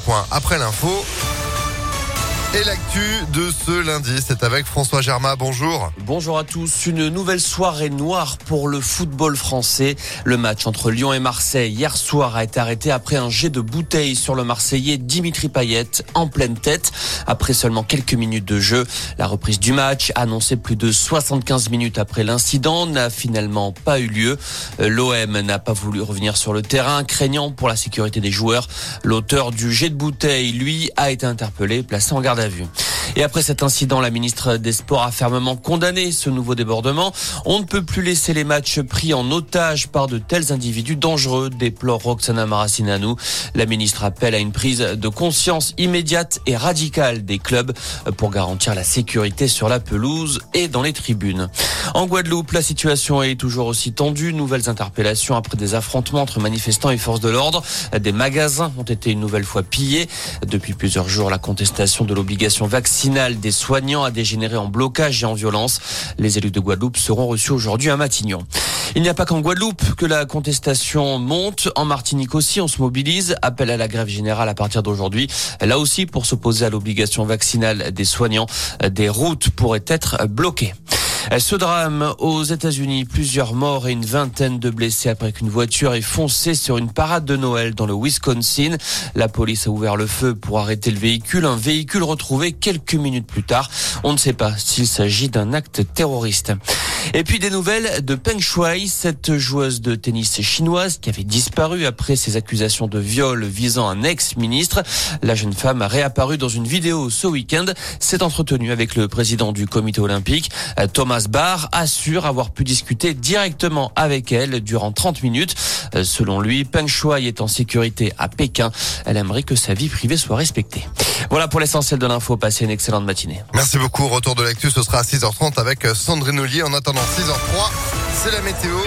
point après l'info. Et l'actu de ce lundi, c'est avec François Germain. Bonjour. Bonjour à tous. Une nouvelle soirée noire pour le football français. Le match entre Lyon et Marseille hier soir a été arrêté après un jet de bouteille sur le Marseillais Dimitri Payet en pleine tête. Après seulement quelques minutes de jeu, la reprise du match, annoncée plus de 75 minutes après l'incident, n'a finalement pas eu lieu. L'OM n'a pas voulu revenir sur le terrain, craignant pour la sécurité des joueurs. L'auteur du jet de bouteille, lui, a été interpellé, placé en garde à vue. Et après cet incident, la ministre des Sports a fermement condamné ce nouveau débordement. On ne peut plus laisser les matchs pris en otage par de tels individus dangereux, déplore Roxana Maracineanu. La ministre appelle à une prise de conscience immédiate et radicale des clubs pour garantir la sécurité sur la pelouse et dans les tribunes. En Guadeloupe, la situation est toujours aussi tendue. Nouvelles interpellations après des affrontements entre manifestants et forces de l'ordre. Des magasins ont été une nouvelle fois pillés. Depuis plusieurs jours, la contestation de l'obligation vaccinale des soignants a dégénéré en blocage et en violence. Les élus de Guadeloupe seront reçus aujourd'hui à Matignon. Il n'y a pas qu'en Guadeloupe que la contestation monte. En Martinique aussi, on se mobilise. Appel à la grève générale à partir d'aujourd'hui. Là aussi, pour s'opposer à l'obligation vaccinale des soignants, des routes pourraient être bloquées. Ce drame aux États-Unis, plusieurs morts et une vingtaine de blessés après qu'une voiture ait foncé sur une parade de Noël dans le Wisconsin. La police a ouvert le feu pour arrêter le véhicule, un véhicule retrouvé quelques minutes plus tard. On ne sait pas s'il s'agit d'un acte terroriste. Et puis des nouvelles de Peng Shuai, cette joueuse de tennis chinoise qui avait disparu après ses accusations de viol visant un ex-ministre. La jeune femme a réapparu dans une vidéo ce week-end, s'est entretenue avec le président du comité olympique, Thomas Barr, assure avoir pu discuter directement avec elle durant 30 minutes. Selon lui, Peng Shuai est en sécurité à Pékin. Elle aimerait que sa vie privée soit respectée. Voilà pour l'essentiel de l'info. Passez une excellente matinée. Merci beaucoup. Retour de l'actu, ce sera à 6h30 avec Sandrine Ollier. En attendant 6h03, c'est la météo.